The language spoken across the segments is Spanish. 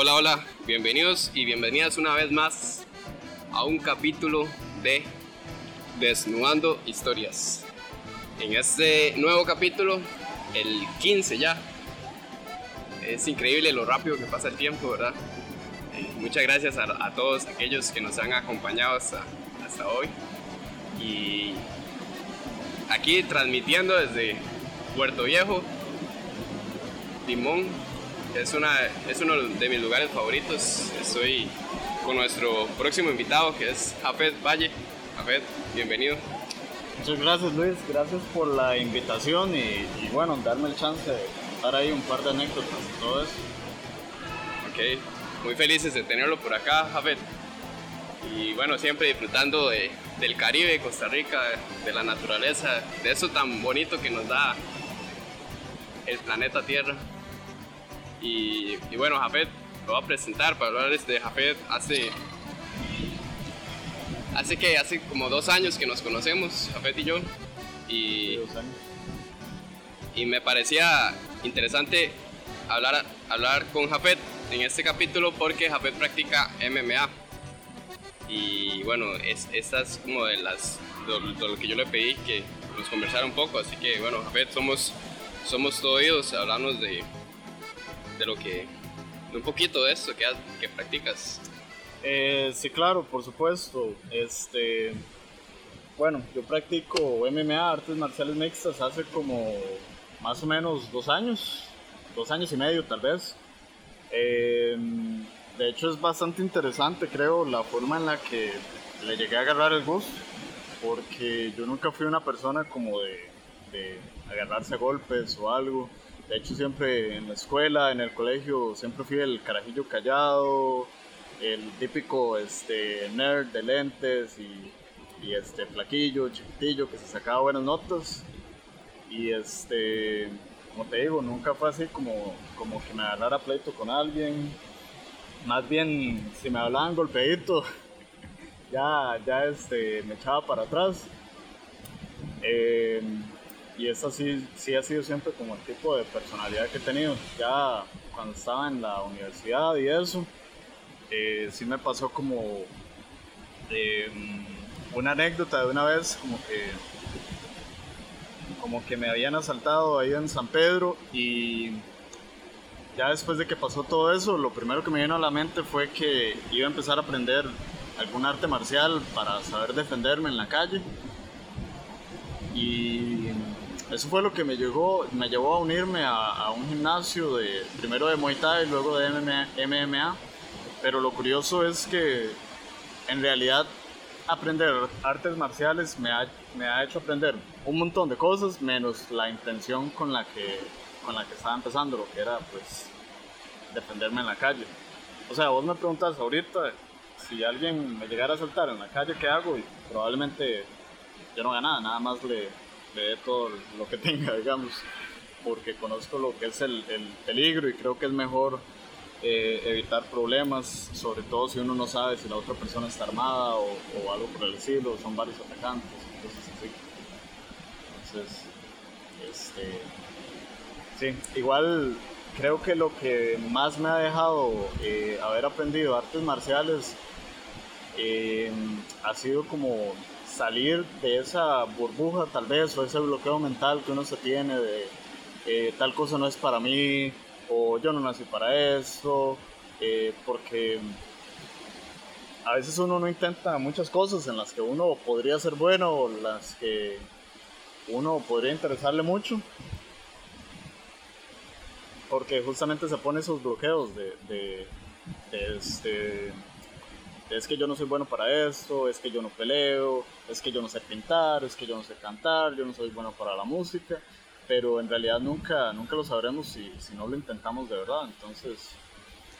Hola, hola, bienvenidos y bienvenidas una vez más a un capítulo de Desnudando Historias. En este nuevo capítulo, el 15 ya, es increíble lo rápido que pasa el tiempo, ¿verdad? Eh, muchas gracias a, todos aquellos que nos han acompañado hasta, hasta hoy. Y aquí transmitiendo desde Puerto Viejo, Limón, es, una, es uno de mis lugares favoritos. Estoy con nuestro próximo invitado que es Jafet Valle. Jafet, bienvenido. Muchas gracias Luis, gracias por la invitación y, bueno, darme el chance de estar ahí un par de anécdotas y todo eso. Ok, muy felices de tenerlo por acá, Jafet. Y bueno, siempre disfrutando de, del Caribe, Costa Rica, de la naturaleza, de eso tan bonito que nos da el planeta Tierra. Y, bueno, Jafet, lo voy a presentar para hablarles de Jafet hace. Hace que hace como dos años que nos conocemos, Jafet y yo. Y, y me parecía interesante hablar, hablar con Jafet en este capítulo porque Jafet practica MMA. Y bueno, es, esta es como de las de lo, que yo le pedí que nos conversara un poco. Así que bueno, Jafet, somos, somos todos oídos, hablamos de, de lo que, un poquito de eso que, que practicas. Eh, sí, claro, por supuesto. Este, bueno, yo practico MMA, artes marciales mixtas, hace como más o menos dos años, dos años y medio tal vez. Em, de hecho es bastante interesante, creo, la forma en la que le llegué a agarrar el gusto, porque yo nunca fui una persona como de, de agarrarse a golpes o algo. De hecho, siempre en la escuela, en el colegio, siempre fui el carajillo callado, el típico este, nerd de lentes y, este flaquillo, chiquitillo, que se sacaba buenas notas. Y este, como te digo, nunca fue así como, como que me agarrara pleito con alguien. Más bien, si me hablaban golpeadito, ya, ya este, me echaba para atrás. Eh, y eso sí, sí ha sido siempre como el tipo de personalidad que he tenido. Ya cuando estaba en la universidad y eso, eh, sí me pasó como eh, una anécdota de una vez, como que, como que me habían asaltado ahí en San Pedro y ya después de que pasó todo eso, lo primero que me vino a la mente fue que iba a empezar a aprender algún arte marcial para saber defenderme en la calle. Y eso fue lo que me, llegó, me llevó a unirme a, un gimnasio de primero de Muay Thai y luego de MMA, Pero lo curioso es que en realidad aprender artes marciales me ha, me ha hecho aprender un montón de cosas menos la intención con la que, con la que estaba empezando, lo que era pues defenderme en la calle. O sea, vos me preguntas ahorita si alguien me llegara a saltar en la calle, ¿qué hago? Y probablemente yo no haga nada, nada más le, de todo lo que tenga, digamos, porque conozco lo que es el, peligro y creo que es mejor eh, evitar problemas, sobre todo si uno no sabe si la otra persona está armada o, algo por el estilo, son varios atacantes, entonces así. Entonces, este, sí, igual creo que lo que más me ha dejado eh, haber aprendido artes marciales eh, ha sido como salir de esa burbuja tal vez o ese bloqueo mental que uno se tiene de eh, tal cosa no es para mí o yo no nací para eso, eh, porque a veces uno no intenta muchas cosas en las que uno podría ser bueno o las que uno podría interesarle mucho, porque justamente se pone esos bloqueos de, este, es que yo no soy bueno para esto, es que yo no peleo, es que yo no sé pintar, es que yo no sé cantar, yo no soy bueno para la música, pero en realidad nunca, nunca lo sabremos si, si no lo intentamos de verdad. Entonces,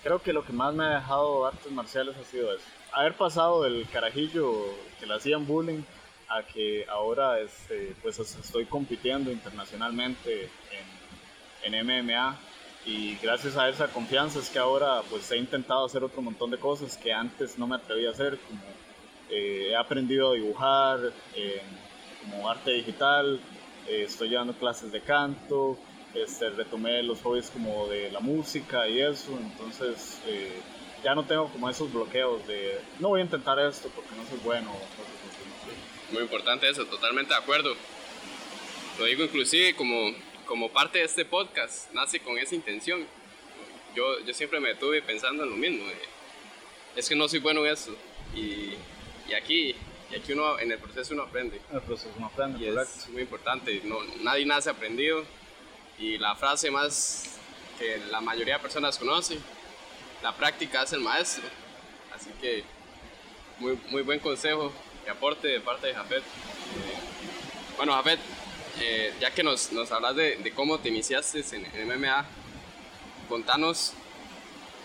creo que lo que más me ha dejado artes marciales ha sido eso. Haber pasado del carajillo que le hacían bullying a que ahora este, pues estoy compitiendo internacionalmente en, en MMA y gracias a esa confianza es que ahora pues he intentado hacer otro montón de cosas que antes no me atreví a hacer, como eh, he aprendido a dibujar, eh, como arte digital, eh, estoy llevando clases de canto este, retomé los hobbies como de la música y eso, entonces ya no tengo como esos bloqueos de no voy a intentar esto porque no soy bueno. Muy importante eso, totalmente de acuerdo. Lo digo inclusive como, como parte de este podcast, nace con esa intención. Yo, yo siempre me estuve pensando en lo mismo, es que no soy bueno en eso. Y, y, aquí, y aquí uno, en el proceso uno aprende. En el proceso uno aprende, y es muy importante. No, nadie nace aprendido. Y la frase más que la mayoría de personas conoce, la práctica es el maestro. Así que muy, muy buen consejo y aporte de parte de Jafet. Eh, bueno, Jafet, eh, ya que nos, nos hablas de, cómo te iniciaste en, en MMA, contanos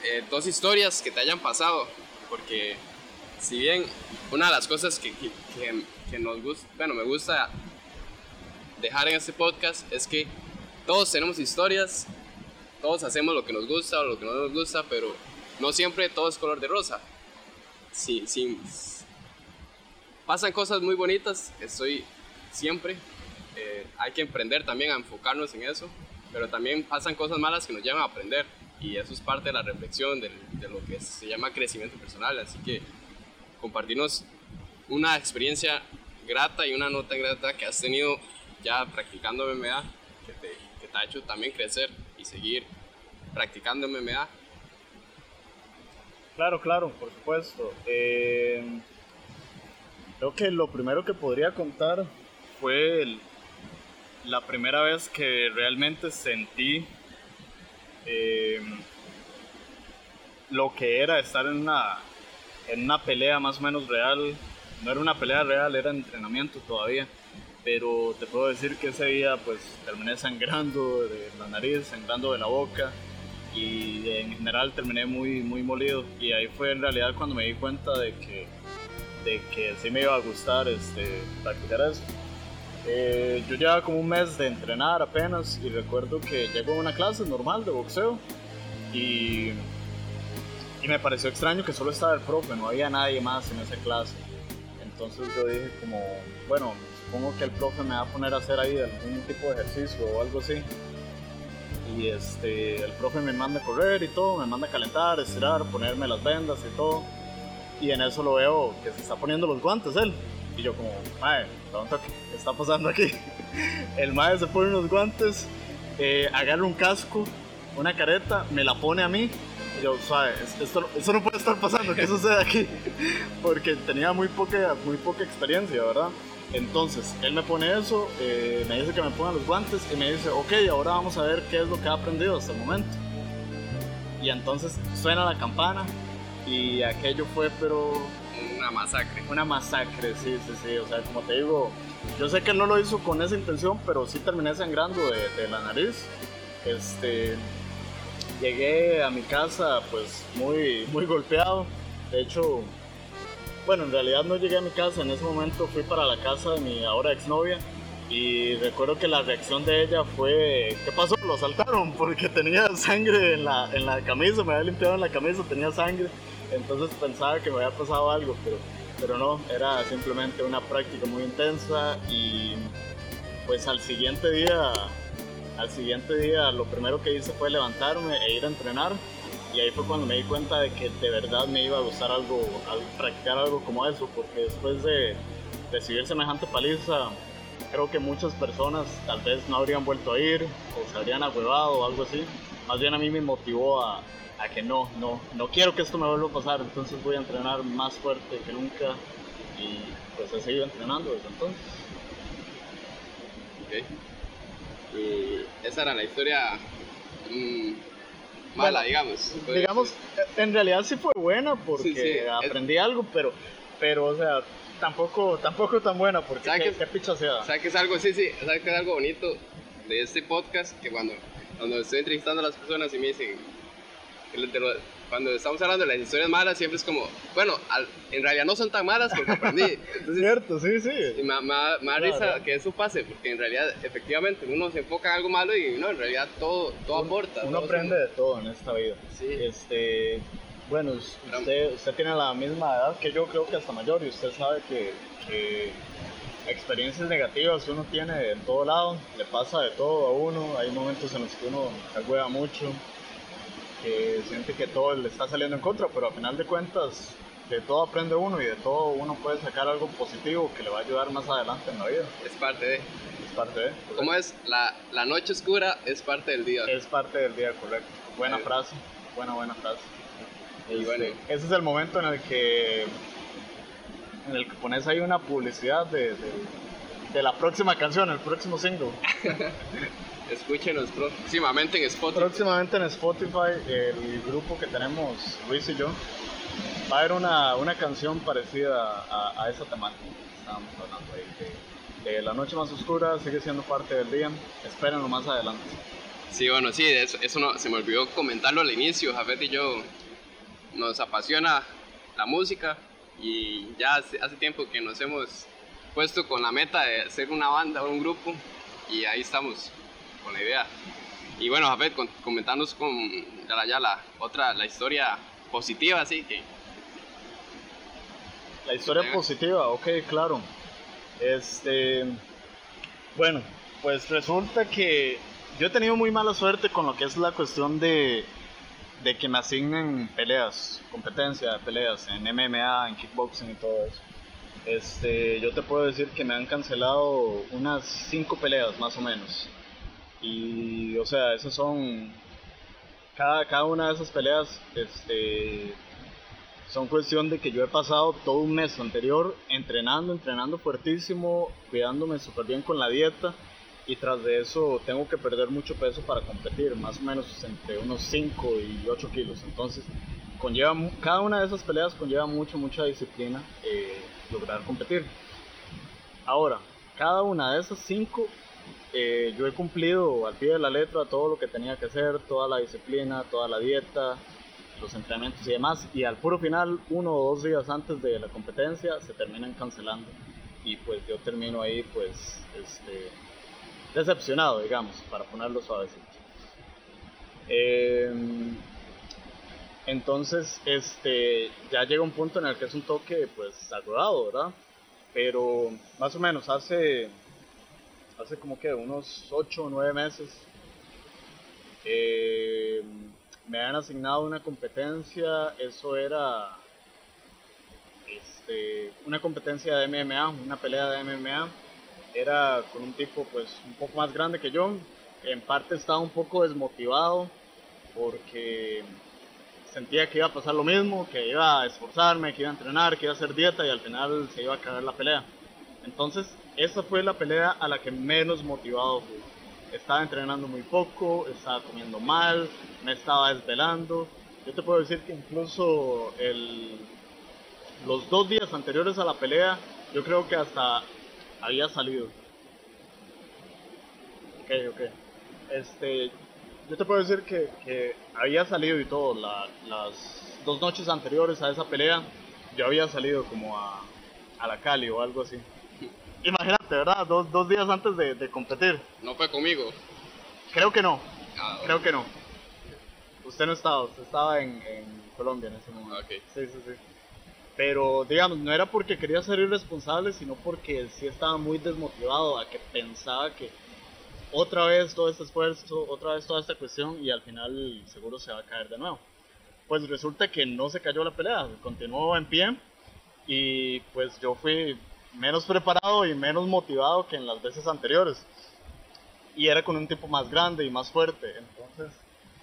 eh, dos historias que te hayan pasado, porque si bien una de las cosas que, que, que nos gusta, bueno, me gusta dejar en este podcast es que todos tenemos historias, todos hacemos lo que nos gusta o lo que no nos gusta, pero no siempre todo es color de rosa. Sí, sí. Pasan cosas muy bonitas, estoy siempre. Eh, hay que emprender también a enfocarnos en eso, pero también pasan cosas malas que nos llevan a aprender y eso es parte de la reflexión de, de lo que se llama crecimiento personal. Así que compartirnos una experiencia grata y una nota grata que has tenido ya practicando MMA, que te, que te ha hecho también crecer y seguir practicando MMA Claro, claro, por supuesto. Eh, creo que lo primero que podría contar fue el, la primera vez que realmente sentí eh, lo que era estar en una, en una pelea más o menos real. No era una pelea real, era entrenamiento todavía. Pero te puedo decir que ese día pues terminé sangrando de la nariz, sangrando de la boca y en general terminé muy, muy molido y ahí fue en realidad cuando me di cuenta de que, de que sí me iba a gustar este, practicar eso. Eh, yo llevaba como un mes de entrenar apenas y recuerdo que llego a una clase normal de boxeo y, y me pareció extraño que solo estaba el profe, no había nadie más en esa clase. Entonces yo dije como, bueno, supongo que el profe me va a poner a hacer ahí algún tipo de ejercicio o algo así y este, el profe me manda a correr y todo, me manda a calentar, estirar, ponerme las vendas y todo. Y en eso lo veo que se está poniendo los guantes él. Y yo como, mae, ¿qué está pasando aquí? El mae se pone unos guantes, eh, agarra un casco, una careta, me la pone a mí. Yo, ¿sabes? Esto, no puede estar pasando, ¿qué sucede aquí? Porque tenía muy poca, muy poca experiencia, ¿verdad? Entonces, él me pone eso, eh, me dice que me ponga los guantes y me dice, ok, ahora vamos a ver qué es lo que ha aprendido hasta el momento. Y entonces suena la campana y aquello fue, pero... Una masacre. Una masacre, sí, sí, sí. O sea, como te digo, yo sé que no lo hizo con esa intención, pero sí terminé sangrando de, de la nariz. Este, llegué a mi casa pues muy, muy golpeado. De hecho, bueno, en realidad no llegué a mi casa, en ese momento fui para la casa de mi ahora exnovia y recuerdo que la reacción de ella fue, ¿qué pasó? Lo saltaron porque tenía sangre en la, en la camisa, me había limpiado en la camisa, tenía sangre, entonces pensaba que me había pasado algo, pero, pero no, era simplemente una práctica muy intensa y pues al siguiente día, al siguiente día lo primero que hice fue levantarme e ir a entrenar y ahí fue cuando me di cuenta de que de verdad me iba a gustar algo, practicar algo como eso, porque después de recibir semejante paliza, creo que muchas personas tal vez no habrían vuelto a ir o se habrían agüevado o algo así. Más bien a mí me motivó a, a, que no, no, no quiero que esto me vuelva a pasar, entonces voy a entrenar más fuerte que nunca y pues he seguido entrenando desde entonces. Ok. Y esa era la historia. Mmm mala, digamos. Digamos, en realidad sí fue buena porque aprendí algo, pero, pero, o sea, tampoco, tampoco tan buena porque qué, que, qué sea. ¿Sabes que es algo, sí, sí, ¿sabes que es algo bonito de este podcast? Que cuando, cuando estoy entrevistando a las personas y me dicen, cuando estamos hablando de las historias malas, siempre es como, bueno, en realidad no son tan malas porque aprendí. Cierto, sí, sí. Y me, da risa que eso pase, porque en realidad, efectivamente, uno se enfoca en algo malo y no, en realidad todo, todo aporta. Uno aprende de todo en esta vida. Sí. Este, bueno, usted, usted tiene la misma edad que yo, creo que hasta mayor, y usted sabe que, que experiencias negativas uno tiene en todo lado, le pasa de todo a uno, hay momentos en los que uno se mucho, que siente que todo le está saliendo en contra, pero a final de cuentas de todo aprende uno y de todo uno puede sacar algo positivo que le va a ayudar más adelante en la vida. Es parte de. Es parte de. ¿Cómo es? La, la noche oscura es parte del día. Es parte del día, correcto. Buena frase, buena, buena frase. Y bueno. Este, ese es el momento en el que en el que pones ahí una publicidad de, de, la próxima canción, el próximo single. Escúchenos próximamente en Spotify. Próximamente en Spotify, el grupo que tenemos, Luis y yo, va a haber una, una canción parecida a, a, esa temática que estábamos hablando ahí. De, La Noche Más Oscura sigue siendo parte del día. Espérenlo más adelante. Sí, bueno, sí, eso, eso no, se me olvidó comentarlo al inicio. Jafet y yo nos apasiona la música y ya hace, hace, tiempo que nos hemos puesto con la meta de ser una banda o un grupo y ahí estamos con la idea. Y bueno, Jafet, comentarnos con ya, la otra, la historia positiva, así que... La historia positiva, ok, claro. Este, bueno, pues resulta que yo he tenido muy mala suerte con lo que es la cuestión de de que me asignen peleas, competencia de peleas en MMA, en kickboxing y todo eso. Este, yo te puedo decir que me han cancelado unas 5 peleas más o menos. Y, o sea, esas son. Cada, cada una de esas peleas este, son cuestión de que yo he pasado todo un mes anterior entrenando, entrenando fuertísimo, cuidándome súper bien con la dieta y tras de eso tengo que perder mucho peso para competir, más o menos entre unos 5 y 8 kilos. Entonces, conlleva, cada una de esas peleas conlleva mucho, mucha disciplina eh, lograr competir. Ahora, cada una de esas 5 eh, yo he cumplido al pie de la letra todo lo que tenía que hacer, toda la disciplina, toda la dieta, los entrenamientos y demás. Y al puro final, uno o dos días antes de la competencia, se terminan cancelando. Y pues yo termino ahí, pues, este, decepcionado, digamos, para ponerlo suavecito. Em, entonces, este, ya llega un punto en el que es un toque, pues, agrodado, ¿verdad? Pero más o menos hace, hace como que unos 8 o 9 meses, em, me han asignado una competencia, eso era este, una competencia de MMA, una pelea de MMA era con un tipo pues un poco más grande que yo. En parte estaba un poco desmotivado porque sentía que iba a pasar lo mismo, que iba a esforzarme, que iba a entrenar, que iba a hacer dieta y al final se iba a caer la pelea. Entonces, esa fue la pelea a la que menos motivado fui. Estaba entrenando muy poco, estaba comiendo mal, me estaba desvelando. Yo te puedo decir que incluso el, los dos días anteriores a la pelea, yo creo que hasta había salido. Ok, ok. Este, yo te puedo decir que, que había salido y todo. las dos noches anteriores a esa pelea, yo había salido como a, a la Cali o algo así. Imagínate, ¿verdad? Dos, dos días antes de, de, competir. ¿No fue conmigo? Creo que no. Ah, Creo que no. Usted no estaba, usted estaba en, en Colombia en ese momento. Okay. Sí, sí, sí. Pero, digamos, no era porque quería ser irresponsable, sino porque sí estaba muy desmotivado a que pensaba que otra vez todo este esfuerzo, otra vez toda esta cuestión y al final seguro se va a caer de nuevo. Pues resulta que no se cayó la pelea, continuó en pie y pues yo fui menos preparado y menos motivado que en las veces anteriores. Y era con un tipo más grande y más fuerte, entonces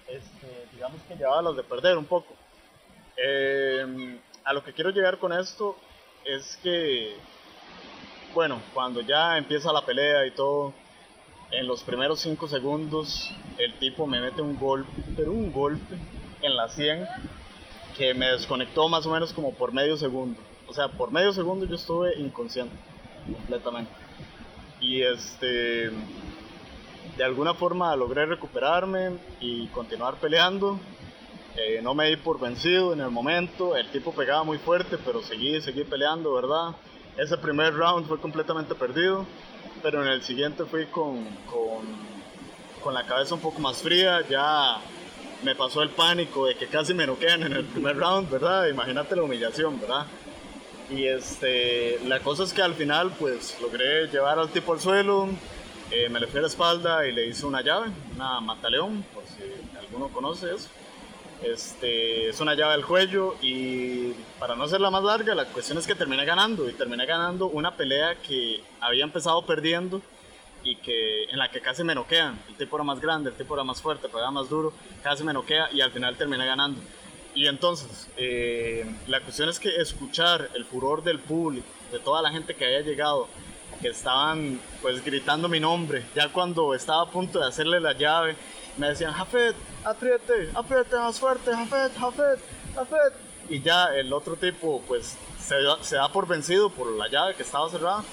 este, digamos que llevaba las de perder un poco. Eh, a lo que quiero llegar con esto es que, bueno, cuando ya empieza la pelea y todo, en los primeros 5 segundos el tipo me mete un golpe, pero un golpe en la 100 que me desconectó más o menos como por medio segundo. O sea, por medio segundo yo estuve inconsciente completamente. Y este, de alguna forma logré recuperarme y continuar peleando eh, no me di por vencido en el momento, el tipo pegaba muy fuerte, pero seguí, seguí peleando, ¿verdad? Ese primer round fue completamente perdido, pero en el siguiente fui con, con, con la cabeza un poco más fría, ya me pasó el pánico de que casi me noquean en el primer round, ¿verdad? Imagínate la humillación, ¿verdad? Y este, la cosa es que al final pues logré llevar al tipo al suelo, eh, me le fui a la espalda y le hice una llave, una mataleón, por si alguno conoce eso. Este, es una llave del cuello y para no hacerla más larga, la cuestión es que terminé ganando y terminé ganando una pelea que había empezado perdiendo y que en la que casi me noquean. El tipo era más grande, el tipo era más fuerte, pegaba más duro, casi me noquea y al final terminé ganando. Y entonces, eh, la cuestión es que escuchar el furor del público, de toda la gente que había llegado, que estaban pues gritando mi nombre, ya cuando estaba a punto de hacerle la llave, me decían, Jafet, apriete, apriete más fuerte, Jafet, Jafet, Jafet. Y ya el otro tipo pues se, se da por vencido por la llave que estaba cerrada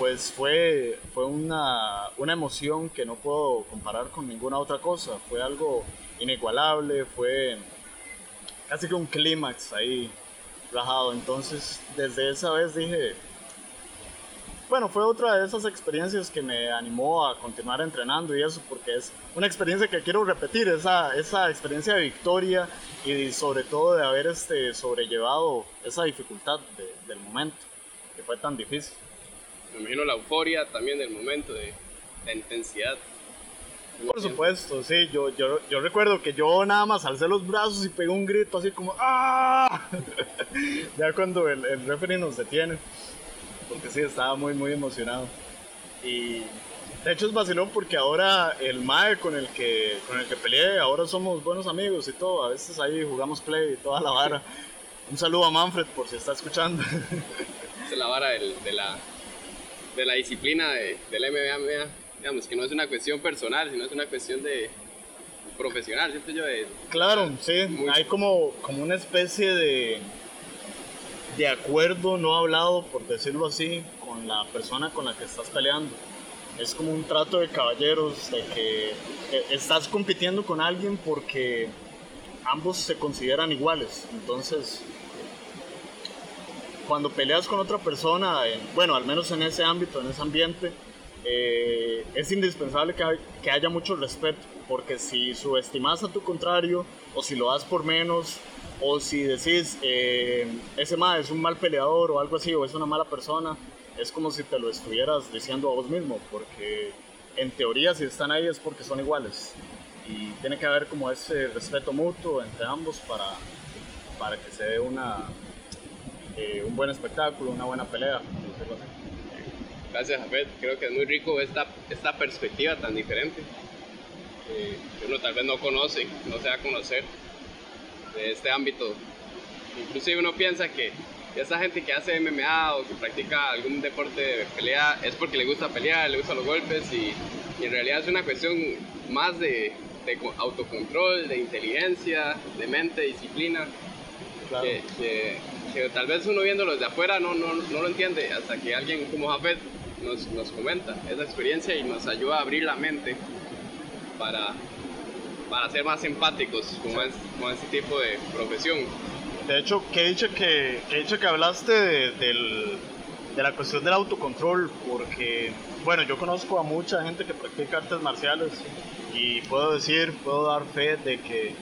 pues fue, fue una, una, emoción que no puedo comparar con ninguna otra cosa. Fue algo inigualable, fue casi que un clímax ahí rajado. Entonces, desde esa vez dije, bueno, fue otra de esas experiencias que me animó a continuar entrenando y eso, porque es una experiencia que quiero repetir, esa, esa experiencia de victoria y sobre todo de haber este, sobrellevado esa dificultad del momento, que fue tan difícil me imagino la euforia también del momento, de la intensidad. Por supuesto, sí, yo, yo, yo recuerdo que yo nada más alcé los brazos y pegué un grito así como ¡Ah! ya cuando el, el referee nos detiene, porque sí, estaba muy, muy emocionado. Y de hecho es vacilón porque ahora el Mae con el que con el que peleé, ahora somos buenos amigos y todo. A veces ahí jugamos play y toda la vara. Un saludo a Manfred por si está escuchando. es la vara de la de la disciplina de, del MMA, digamos, que no es una cuestión personal, sino es una cuestión de profesional, ¿cierto yo? De, claro, sí, hay como, como una especie de, de acuerdo no hablado, por decirlo así, con la persona con la que estás peleando. Es como un trato de caballeros, de que estás compitiendo con alguien porque ambos se consideran iguales. Entonces, cuando peleas con otra persona, bueno, al menos en ese ámbito, en ese ambiente, eh, es indispensable que, que, haya mucho respeto, porque si subestimas a tu contrario, o si lo das por menos, o si decís, eh, ese mal es un mal peleador o algo así, o es una mala persona, es como si te lo estuvieras diciendo a vos mismo, porque en teoría si están ahí es porque son iguales. Y tiene que haber como ese respeto mutuo entre ambos para, para que se dé una, eh, un buen espectáculo, una buena pelea. Gracias, Jafet. Creo que es muy rico esta, esta perspectiva tan diferente eh, que uno tal vez no conoce, no se va a conocer de este ámbito. Inclusive uno piensa que esa gente que hace MMA o que practica algún deporte de pelea es porque le gusta pelear, le gustan los golpes y, en realidad es una cuestión más de, de autocontrol, de inteligencia, de mente, disciplina. Que, que tal vez uno viéndolo desde afuera no, no, no lo entiende hasta que alguien como Jafet nos, nos, comenta esa experiencia y nos ayuda a abrir la mente para, para ser más empáticos con, es, con este tipo de profesión. De hecho, que he dicho que, he dicho que hablaste de, del, de la cuestión del autocontrol, porque, bueno, yo conozco a mucha gente que practica artes marciales y puedo decir, puedo dar fe de que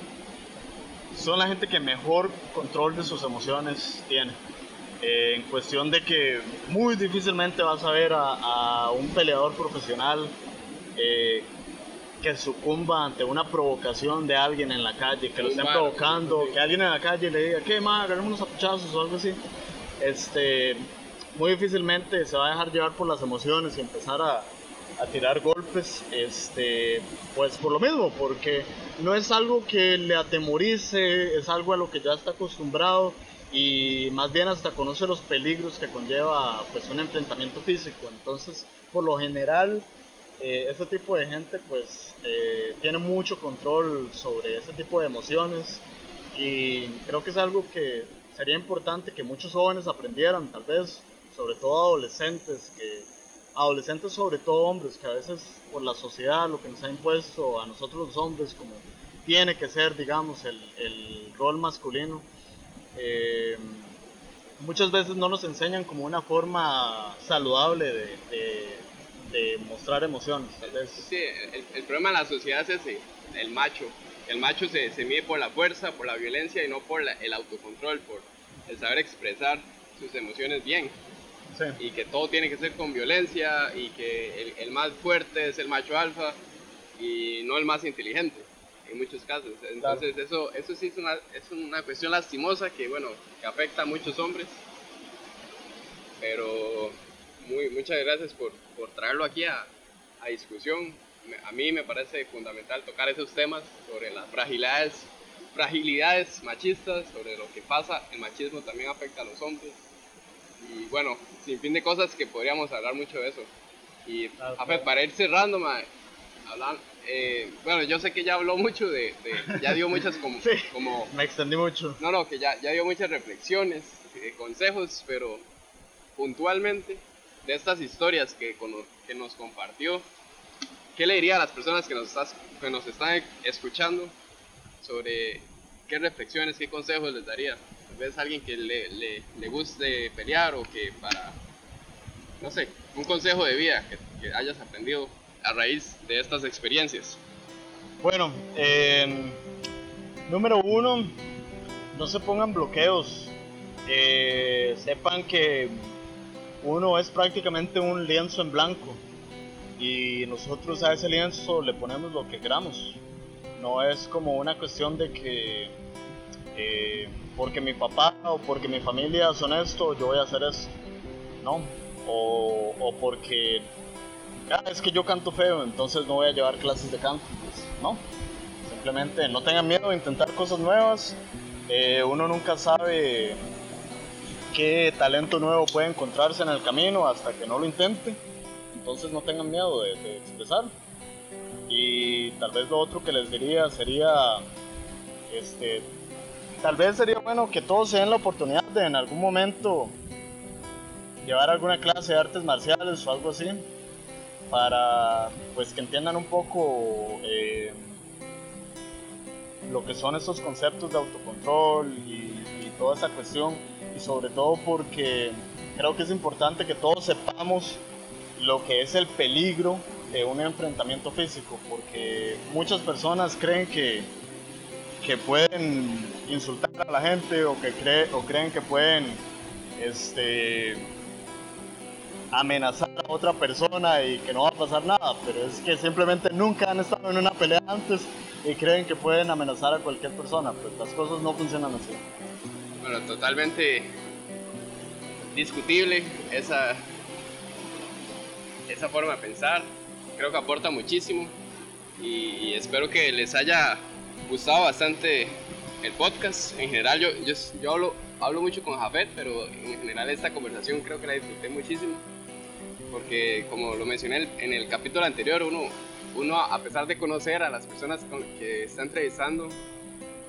son la gente que mejor control de sus emociones tiene. Eh, en cuestión de que muy difícilmente vas a ver a, un peleador profesional eh, que sucumba ante una provocación de alguien en la calle, que lo estén provocando, que alguien en la calle le diga, ¿qué más? Agarremos unos apuchazos o algo así. Este, muy difícilmente se va a dejar llevar por las emociones y empezar a, a tirar golpes, este, pues por lo mismo, porque no es algo que le atemorice, es algo a lo que ya está acostumbrado y más bien hasta conoce los peligros que conlleva pues un enfrentamiento físico. Entonces, por lo general, eh, ese tipo de gente pues eh, tiene mucho control sobre ese tipo de emociones y creo que es algo que sería importante que muchos jóvenes aprendieran, tal vez, sobre todo adolescentes que adolescentes, sobre todo hombres, que a veces por la sociedad, lo que nos ha impuesto a nosotros los hombres, como tiene que ser, digamos, el, el rol masculino, eh, muchas veces no nos enseñan como una forma saludable de, de, mostrar emociones. Sí, el, el, problema de la sociedad es ese, el macho. El macho se, se mide por la fuerza, por la violencia y no por el autocontrol, por el saber expresar sus emociones bien. Y que todo tiene que ser con violencia y que el, el, más fuerte es el macho alfa y no el más inteligente en muchos casos. Entonces eso, eso sí es una, es una cuestión lastimosa que, bueno, que afecta a muchos hombres. Pero muy, muchas gracias por, por traerlo aquí a, a discusión. A mí me parece fundamental tocar esos temas sobre las fragilidades fragilidades machistas, sobre lo que pasa, el machismo también afecta a los hombres. Y bueno, sin fin de cosas que podríamos hablar mucho de eso. Y para ir cerrando, eh, bueno, yo sé que ya habló mucho de, ya dio muchas como, como... Me extendí mucho. No, no, que ya, ya dio muchas reflexiones, eh, consejos, pero puntualmente de estas historias que, que nos compartió, ¿qué le diría a las personas que nos, que nos están escuchando sobre qué reflexiones, qué consejos les daría. Tal vez alguien que le, le, le guste pelear o que para, no sé, un consejo de vida que, hayas aprendido a raíz de estas experiencias. Bueno, número uno, no se pongan bloqueos. Eh, sepan que uno es prácticamente un lienzo en blanco y nosotros a ese lienzo le ponemos lo que queramos. No es como una cuestión de que eh, porque mi papá o porque mi familia son esto, yo voy a hacer eso. No. O, porque es que yo canto feo, entonces no voy a llevar clases de canto. Pues, no. Simplemente no tengan miedo de intentar cosas nuevas. Eh, uno nunca sabe qué talento nuevo puede encontrarse en el camino hasta que no lo intente. Entonces no tengan miedo de, de expresar. Y tal vez lo otro que les diría sería, este, tal vez sería bueno que todos se den la oportunidad de en algún momento llevar alguna clase de artes marciales o algo así, para pues que entiendan un poco eh, lo que son esos conceptos de autocontrol y, y toda esa cuestión, y sobre todo porque creo que es importante que todos sepamos lo que es el peligro de un enfrentamiento físico, porque muchas personas creen que, que pueden insultar a la gente o que cree, o creen que pueden este, amenazar a otra persona y que no va a pasar nada, pero es que simplemente nunca han estado en una pelea antes y creen que pueden amenazar a cualquier persona, pues las cosas no funcionan así. Bueno, totalmente discutible esa, esa forma de pensar creo que aporta muchísimo y, espero que les haya gustado bastante el podcast. En general yo, yo, yo hablo, hablo mucho con Jafet, pero en general esta conversación creo que la disfruté muchísimo porque como lo mencioné en el capítulo anterior, uno, uno a pesar de conocer a las personas con que está entrevistando,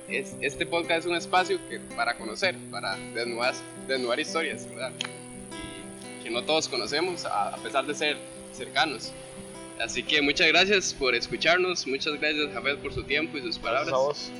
es, este podcast es un espacio que, para conocer, para desnudar, desnudar historias, ¿verdad? Y que no todos conocemos, a, a pesar de ser cercanos. Así que muchas gracias por escucharnos, muchas gracias Javier por su tiempo y sus palabras.